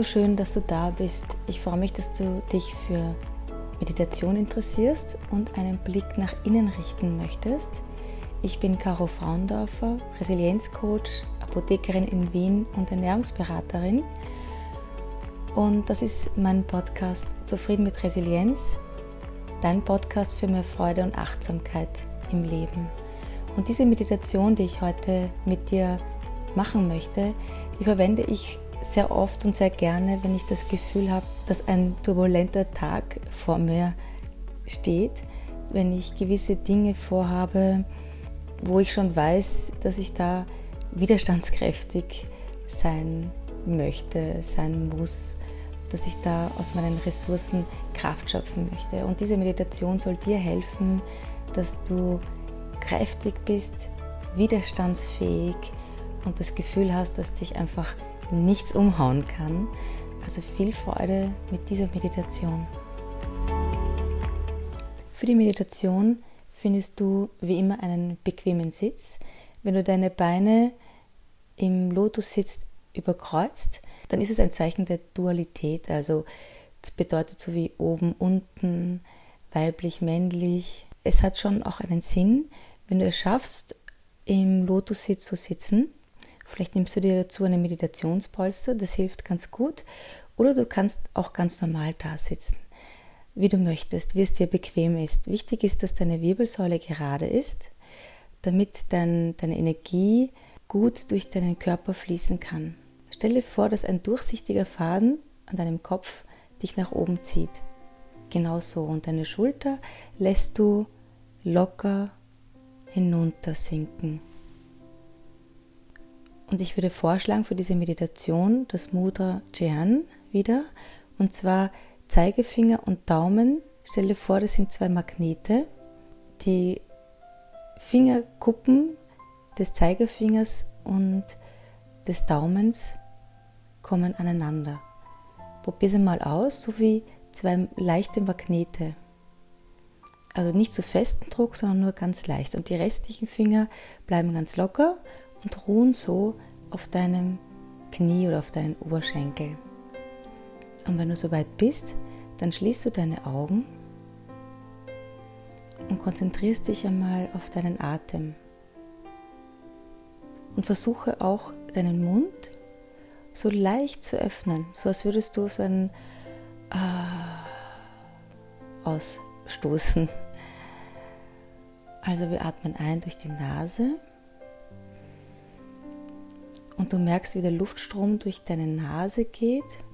So schön, dass du da bist. Ich freue mich, dass du dich für Meditation interessierst und einen Blick nach innen richten möchtest. Ich bin Caro Fraundorfer, Resilienzcoach, Apothekerin in Wien und Ernährungsberaterin. Und das ist mein Podcast Zufrieden mit Resilienz, dein Podcast für mehr Freude und Achtsamkeit im Leben. Und diese Meditation, die ich heute mit dir machen möchte, die verwende ich sehr oft und sehr gerne, wenn ich das Gefühl habe, dass ein turbulenter Tag vor mir steht, wenn ich gewisse Dinge vorhabe, wo ich schon weiß, dass ich da widerstandskräftig sein möchte, sein muss, dass ich da aus meinen Ressourcen Kraft schöpfen möchte. Und diese Meditation soll dir helfen, dass du kräftig bist, widerstandsfähig und das Gefühl hast, dass dich einfach nichts umhauen kann. Also viel Freude mit dieser Meditation. Für die Meditation findest du wie immer einen bequemen Sitz. Wenn du deine Beine im Lotus sitzt überkreuzt, dann ist es ein Zeichen der Dualität. Also das bedeutet so wie oben, unten, weiblich, männlich. Es hat schon auch einen Sinn, wenn du es schaffst, im Lotus-Sitz zu sitzen, Vielleicht nimmst du dir dazu eine Meditationspolster, das hilft ganz gut. Oder du kannst auch ganz normal da sitzen, wie du möchtest, wie es dir bequem ist. Wichtig ist, dass deine Wirbelsäule gerade ist, damit dein, deine Energie gut durch deinen Körper fließen kann. Stell dir vor, dass ein durchsichtiger Faden an deinem Kopf dich nach oben zieht. Genau so. Und deine Schulter lässt du locker hinuntersinken. Und ich würde vorschlagen für diese Meditation das Mudra Jian wieder. Und zwar Zeigefinger und Daumen. Stell dir vor, das sind zwei Magnete. Die Fingerkuppen des Zeigefingers und des Daumens kommen aneinander. Probier sie mal aus, so wie zwei leichte Magnete. Also nicht zu festen Druck, sondern nur ganz leicht. Und die restlichen Finger bleiben ganz locker und ruhen so auf deinem Knie oder auf deinen Oberschenkel. Und wenn du soweit bist, dann schließt du deine Augen und konzentrierst dich einmal auf deinen Atem. Und versuche auch deinen Mund so leicht zu öffnen, so als würdest du so einen ah, ausstoßen. Also wir atmen ein durch die Nase und du merkst, wie der Luftstrom durch deine Nase geht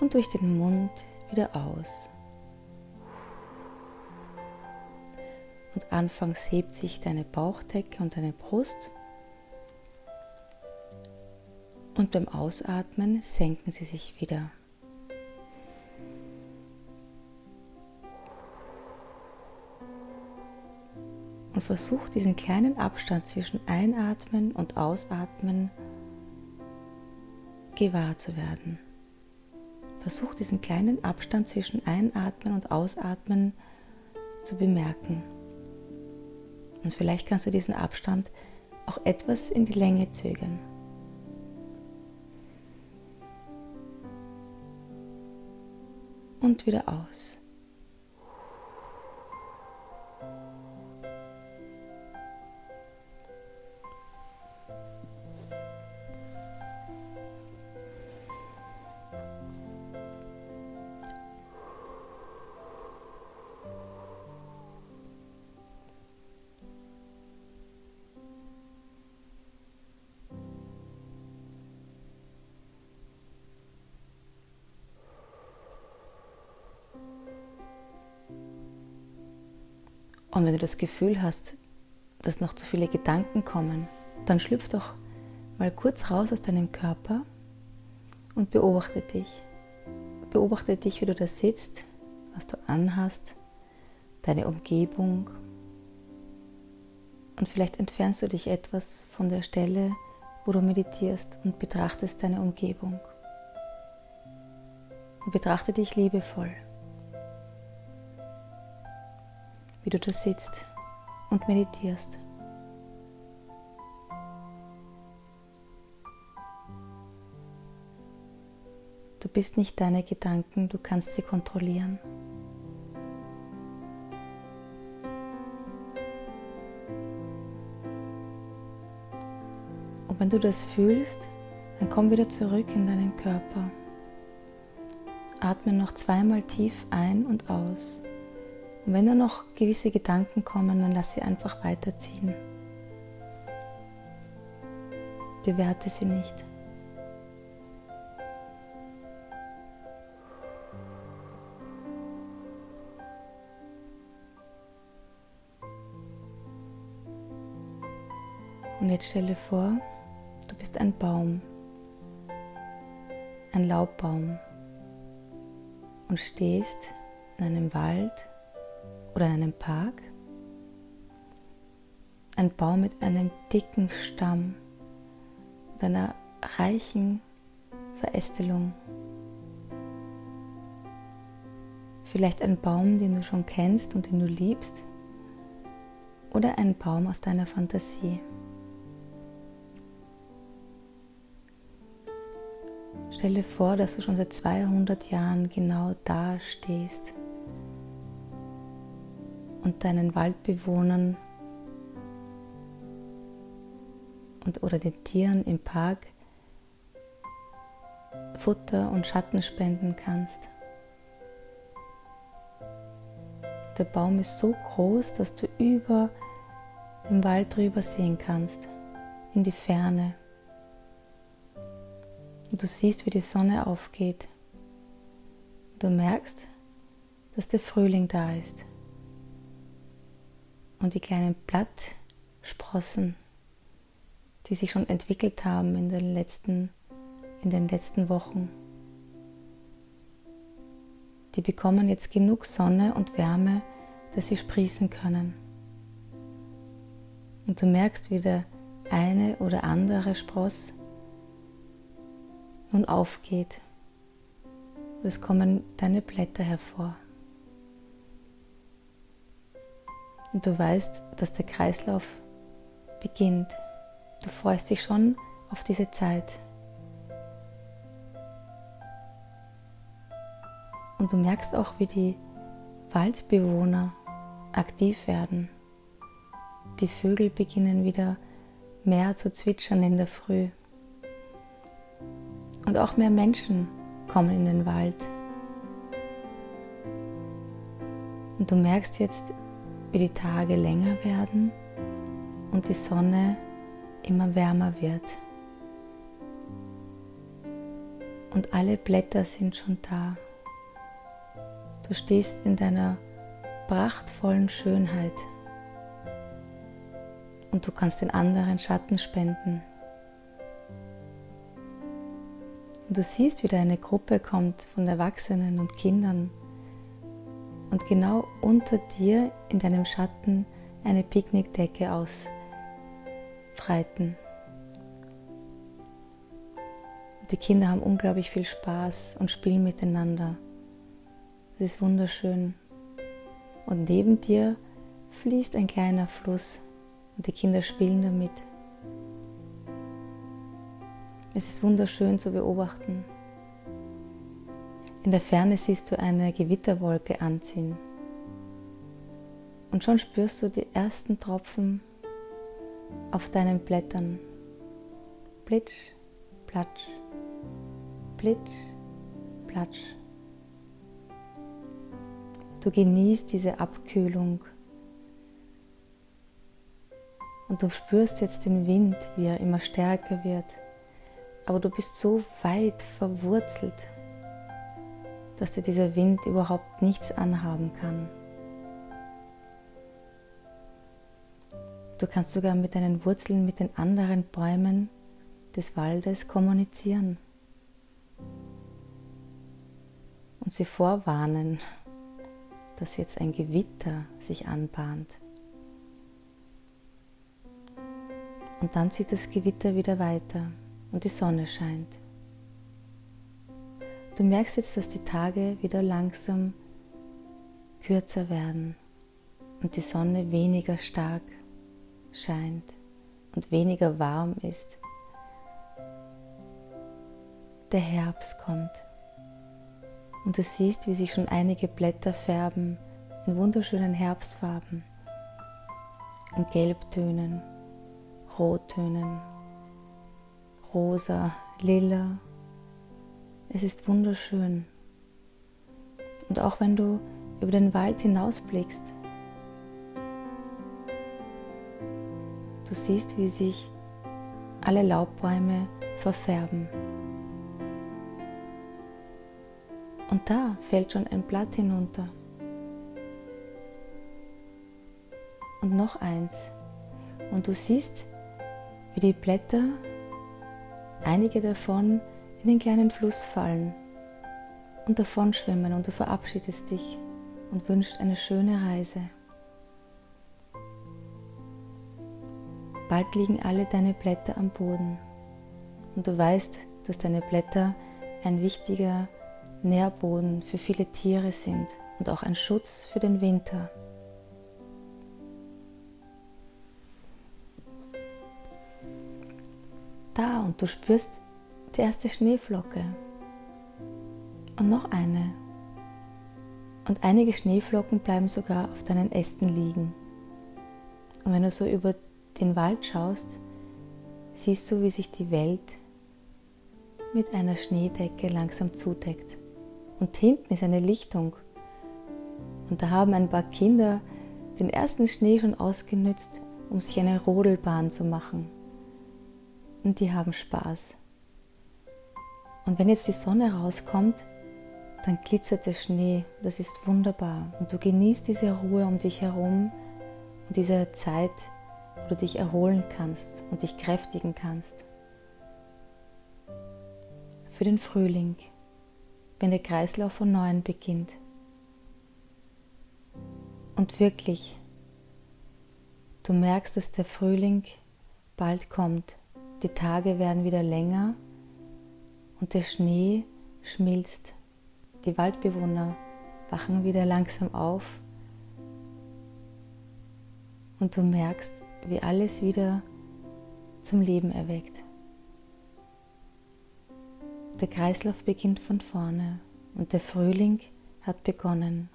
und durch den Mund wieder aus. Und anfangs hebt sich deine Bauchdecke und deine Brust und beim Ausatmen senken sie sich wieder. Und versuch diesen kleinen Abstand zwischen Einatmen und Ausatmen gewahr zu werden. Versuch diesen kleinen Abstand zwischen Einatmen und Ausatmen zu bemerken. Und vielleicht kannst du diesen Abstand auch etwas in die Länge zögern. Und wieder aus. Und wenn du das Gefühl hast, dass noch zu viele Gedanken kommen, dann schlüpf doch mal kurz raus aus deinem Körper und beobachte dich. Beobachte dich, wie du da sitzt, was du anhast, deine Umgebung. Und vielleicht entfernst du dich etwas von der Stelle, wo du meditierst und betrachtest deine Umgebung. Und betrachte dich liebevoll. Wie du da sitzt und meditierst. bist nicht deine Gedanken, du kannst sie kontrollieren. Und wenn du das fühlst, dann komm wieder zurück in deinen Körper. Atme noch zweimal tief ein und aus. Und wenn da noch gewisse Gedanken kommen, dann lass sie einfach weiterziehen. Bewerte sie nicht. Und jetzt stelle vor, du bist ein Baum, ein Laubbaum und stehst in einem Wald oder in einem Park. Ein Baum mit einem dicken Stamm und einer reichen Verästelung. Vielleicht ein Baum, den du schon kennst und den du liebst. Oder ein Baum aus deiner Fantasie. Stell dir vor, dass du schon seit 200 Jahren genau da stehst und deinen Waldbewohnern und oder den Tieren im Park Futter und Schatten spenden kannst. Der Baum ist so groß, dass du über den Wald drüber sehen kannst, in die Ferne. Und du siehst, wie die Sonne aufgeht. Du merkst, dass der Frühling da ist. Und die kleinen Blattsprossen, die sich schon entwickelt haben in den letzten, in den letzten Wochen, die bekommen jetzt genug Sonne und Wärme, dass sie sprießen können. Und du merkst, wie der eine oder andere Spross nun aufgeht. Es kommen deine Blätter hervor. Und du weißt, dass der Kreislauf beginnt. Du freust dich schon auf diese Zeit. Und du merkst auch, wie die Waldbewohner aktiv werden. Die Vögel beginnen wieder mehr zu zwitschern in der Früh. Und auch mehr Menschen kommen in den Wald. Und du merkst jetzt, wie die Tage länger werden und die Sonne immer wärmer wird. Und alle Blätter sind schon da. Du stehst in deiner prachtvollen Schönheit und du kannst den anderen Schatten spenden. Und du siehst, wie da eine Gruppe kommt von Erwachsenen und Kindern und genau unter dir in deinem Schatten eine Picknickdecke ausbreiten. Die Kinder haben unglaublich viel Spaß und spielen miteinander. Es ist wunderschön. Und neben dir fließt ein kleiner Fluss und die Kinder spielen damit. Es ist wunderschön zu beobachten. In der Ferne siehst du eine Gewitterwolke anziehen. Und schon spürst du die ersten Tropfen auf deinen Blättern. Plitsch, platsch, plitsch, platsch. Du genießt diese Abkühlung und du spürst jetzt den Wind, wie er immer stärker wird aber du bist so weit verwurzelt, dass dir dieser Wind überhaupt nichts anhaben kann. Du kannst sogar mit deinen Wurzeln mit den anderen Bäumen des Waldes kommunizieren und sie vorwarnen, dass jetzt ein Gewitter sich anbahnt. Und dann zieht das Gewitter wieder weiter und die Sonne scheint. Du merkst jetzt, dass die Tage wieder langsam kürzer werden und die Sonne weniger stark scheint und weniger warm ist. Der Herbst kommt und du siehst, wie sich schon einige Blätter färben in wunderschönen Herbstfarben, in Gelbtönen, Rottönen, rosa, lila. Es ist wunderschön. Und auch wenn du über den Wald hinausblickst, du siehst, wie sich alle Laubbäume verfärben. Und da fällt schon ein Blatt hinunter. Und noch eins. Und du siehst, wie die Blätter, einige davon, in den kleinen Fluss fallen und davon schwimmen und du verabschiedest dich und wünschst eine schöne Reise. Bald liegen alle deine Blätter am Boden und du weißt, dass deine Blätter ein wichtiger Nährboden für viele Tiere sind und auch ein Schutz für den Winter. Da und du spürst die erste Schneeflocke und noch eine. Und einige Schneeflocken bleiben sogar auf deinen Ästen liegen. Und wenn du so über den Wald schaust, siehst du, wie sich die Welt mit einer Schneedecke langsam zudeckt. Und hinten ist eine Lichtung. Und da haben ein paar Kinder den ersten Schnee schon ausgenützt, um sich eine Rodelbahn zu machen. Und die haben Spaß. Und wenn jetzt die Sonne rauskommt, dann glitzert der Schnee. Das ist wunderbar. Und du genießt diese Ruhe um dich herum und diese Zeit, wo du dich erholen kannst und dich kräftigen kannst. Für den Frühling, wenn der Kreislauf von neuem beginnt. Und wirklich, du merkst, dass der Frühling bald kommt. Die Tage werden wieder länger und der Schnee schmilzt. Die Waldbewohner wachen wieder langsam auf und du merkst, wie alles wieder zum Leben erweckt. Der Kreislauf beginnt von vorne und der Frühling hat begonnen.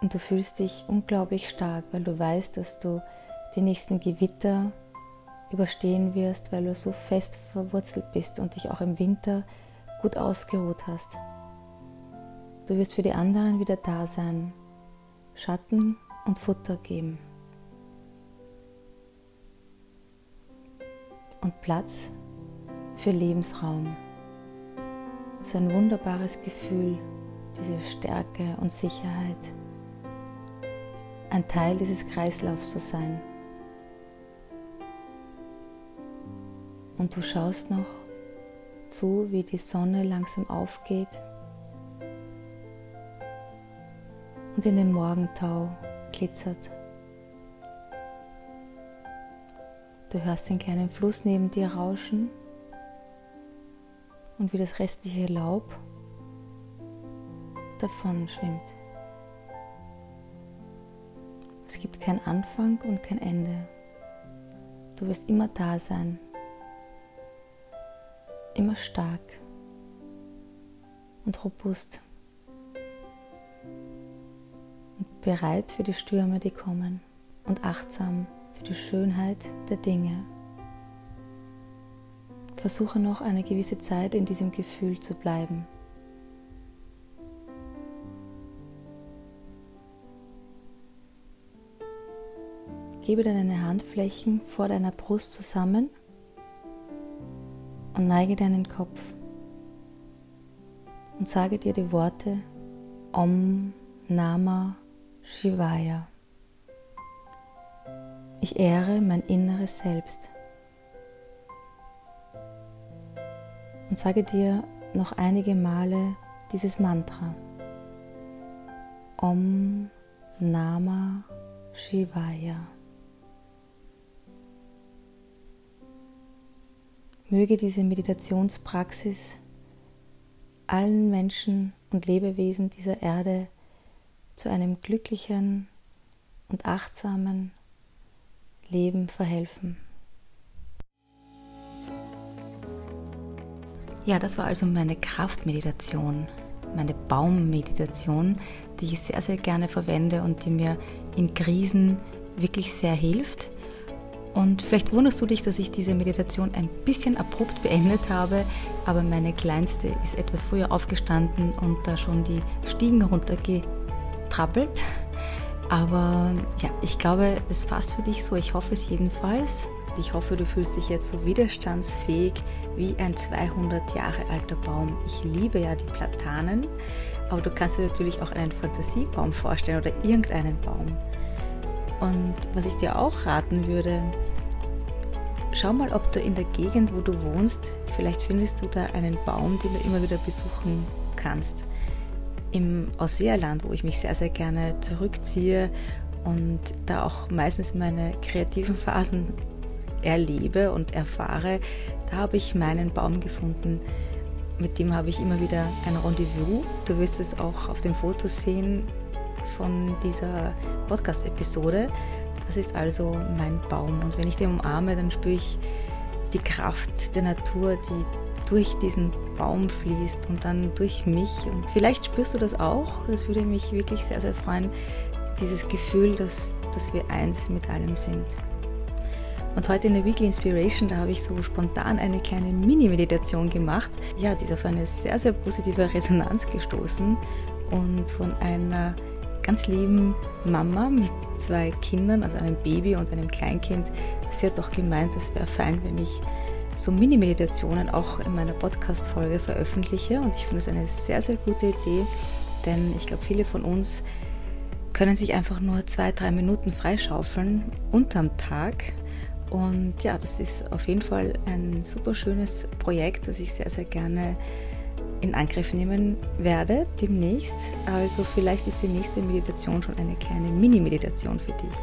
Und du fühlst dich unglaublich stark, weil du weißt, dass du die nächsten Gewitter überstehen wirst, weil du so fest verwurzelt bist und dich auch im Winter gut ausgeruht hast. Du wirst für die anderen wieder da sein, Schatten und Futter geben. Und Platz für Lebensraum. Das ist ein wunderbares Gefühl, diese Stärke und Sicherheit. Ein Teil dieses Kreislaufs zu sein. Und du schaust noch zu, wie die Sonne langsam aufgeht und in den Morgentau glitzert. Du hörst den kleinen Fluss neben dir rauschen und wie das restliche Laub davon schwimmt. Es gibt keinen Anfang und kein Ende. Du wirst immer da sein immer stark und robust und bereit für die Stürme, die kommen und achtsam für die Schönheit der Dinge. Versuche noch eine gewisse Zeit in diesem Gefühl zu bleiben. Gebe deine Handflächen vor deiner Brust zusammen und neige deinen Kopf und sage dir die Worte Om Nama Shivaya. Ich ehre mein inneres Selbst. Und sage dir noch einige Male dieses Mantra. Om Nama Shivaya. Möge diese Meditationspraxis allen Menschen und Lebewesen dieser Erde zu einem glücklichen und achtsamen Leben verhelfen. Ja, das war also meine Kraftmeditation meine Baummeditation, die ich sehr, sehr gerne verwende und die mir in Krisen wirklich sehr hilft. Und vielleicht wunderst du dich, dass ich diese Meditation ein bisschen abrupt beendet habe, aber meine Kleinste ist etwas früher aufgestanden und da schon die Stiegen runtergetrappelt. Aber ja, ich glaube, das passt für dich so. Ich hoffe es jedenfalls. Ich hoffe, du fühlst dich jetzt so widerstandsfähig wie ein 200 Jahre alter Baum. Ich liebe ja die Platanen, aber du kannst dir natürlich auch einen Fantasiebaum vorstellen oder irgendeinen Baum. Und was ich dir auch raten würde, schau mal, ob du in der Gegend, wo du wohnst, vielleicht findest du da einen Baum, den du immer wieder besuchen kannst. Im Ausseerland, wo ich mich sehr, sehr gerne zurückziehe und da auch meistens meine kreativen Phasen erlebe und erfahre, da habe ich meinen Baum gefunden. Mit dem habe ich immer wieder ein Rendezvous. Du wirst es auch auf dem Foto sehen von dieser Podcast-Episode. Das ist also mein Baum. Und wenn ich den umarme, dann spüre ich die Kraft der Natur, die durch diesen Baum fließt und dann durch mich. Und vielleicht spürst du das auch. Das würde mich wirklich sehr, sehr freuen. Dieses Gefühl, dass, dass wir eins mit allem sind. Und heute in der Weekly Inspiration, da habe ich so spontan eine kleine Mini-Meditation gemacht. Ja, die ist auf eine sehr, sehr positive Resonanz gestoßen und von einer ganz lieben Mama mit zwei Kindern, also einem Baby und einem Kleinkind. Sie hat doch gemeint, es wäre fein, wenn ich so Mini-Meditationen auch in meiner Podcast-Folge veröffentliche. Und ich finde es eine sehr, sehr gute Idee, denn ich glaube, viele von uns können sich einfach nur zwei, drei Minuten freischaufeln unterm Tag und ja, das ist auf jeden Fall ein super schönes Projekt, das ich sehr, sehr gerne in Angriff nehmen werde demnächst. Also vielleicht ist die nächste Meditation schon eine kleine Mini-Meditation für dich.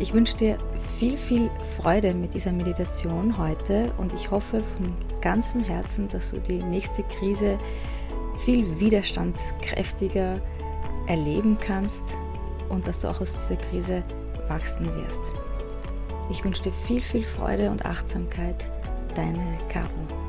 Ich wünsche dir viel, viel Freude mit dieser Meditation heute und ich hoffe von ganzem Herzen, dass du die nächste Krise viel widerstandskräftiger erleben kannst und dass du auch aus dieser Krise wachsen wirst. Ich wünsche dir viel, viel Freude und Achtsamkeit. Deine Caro.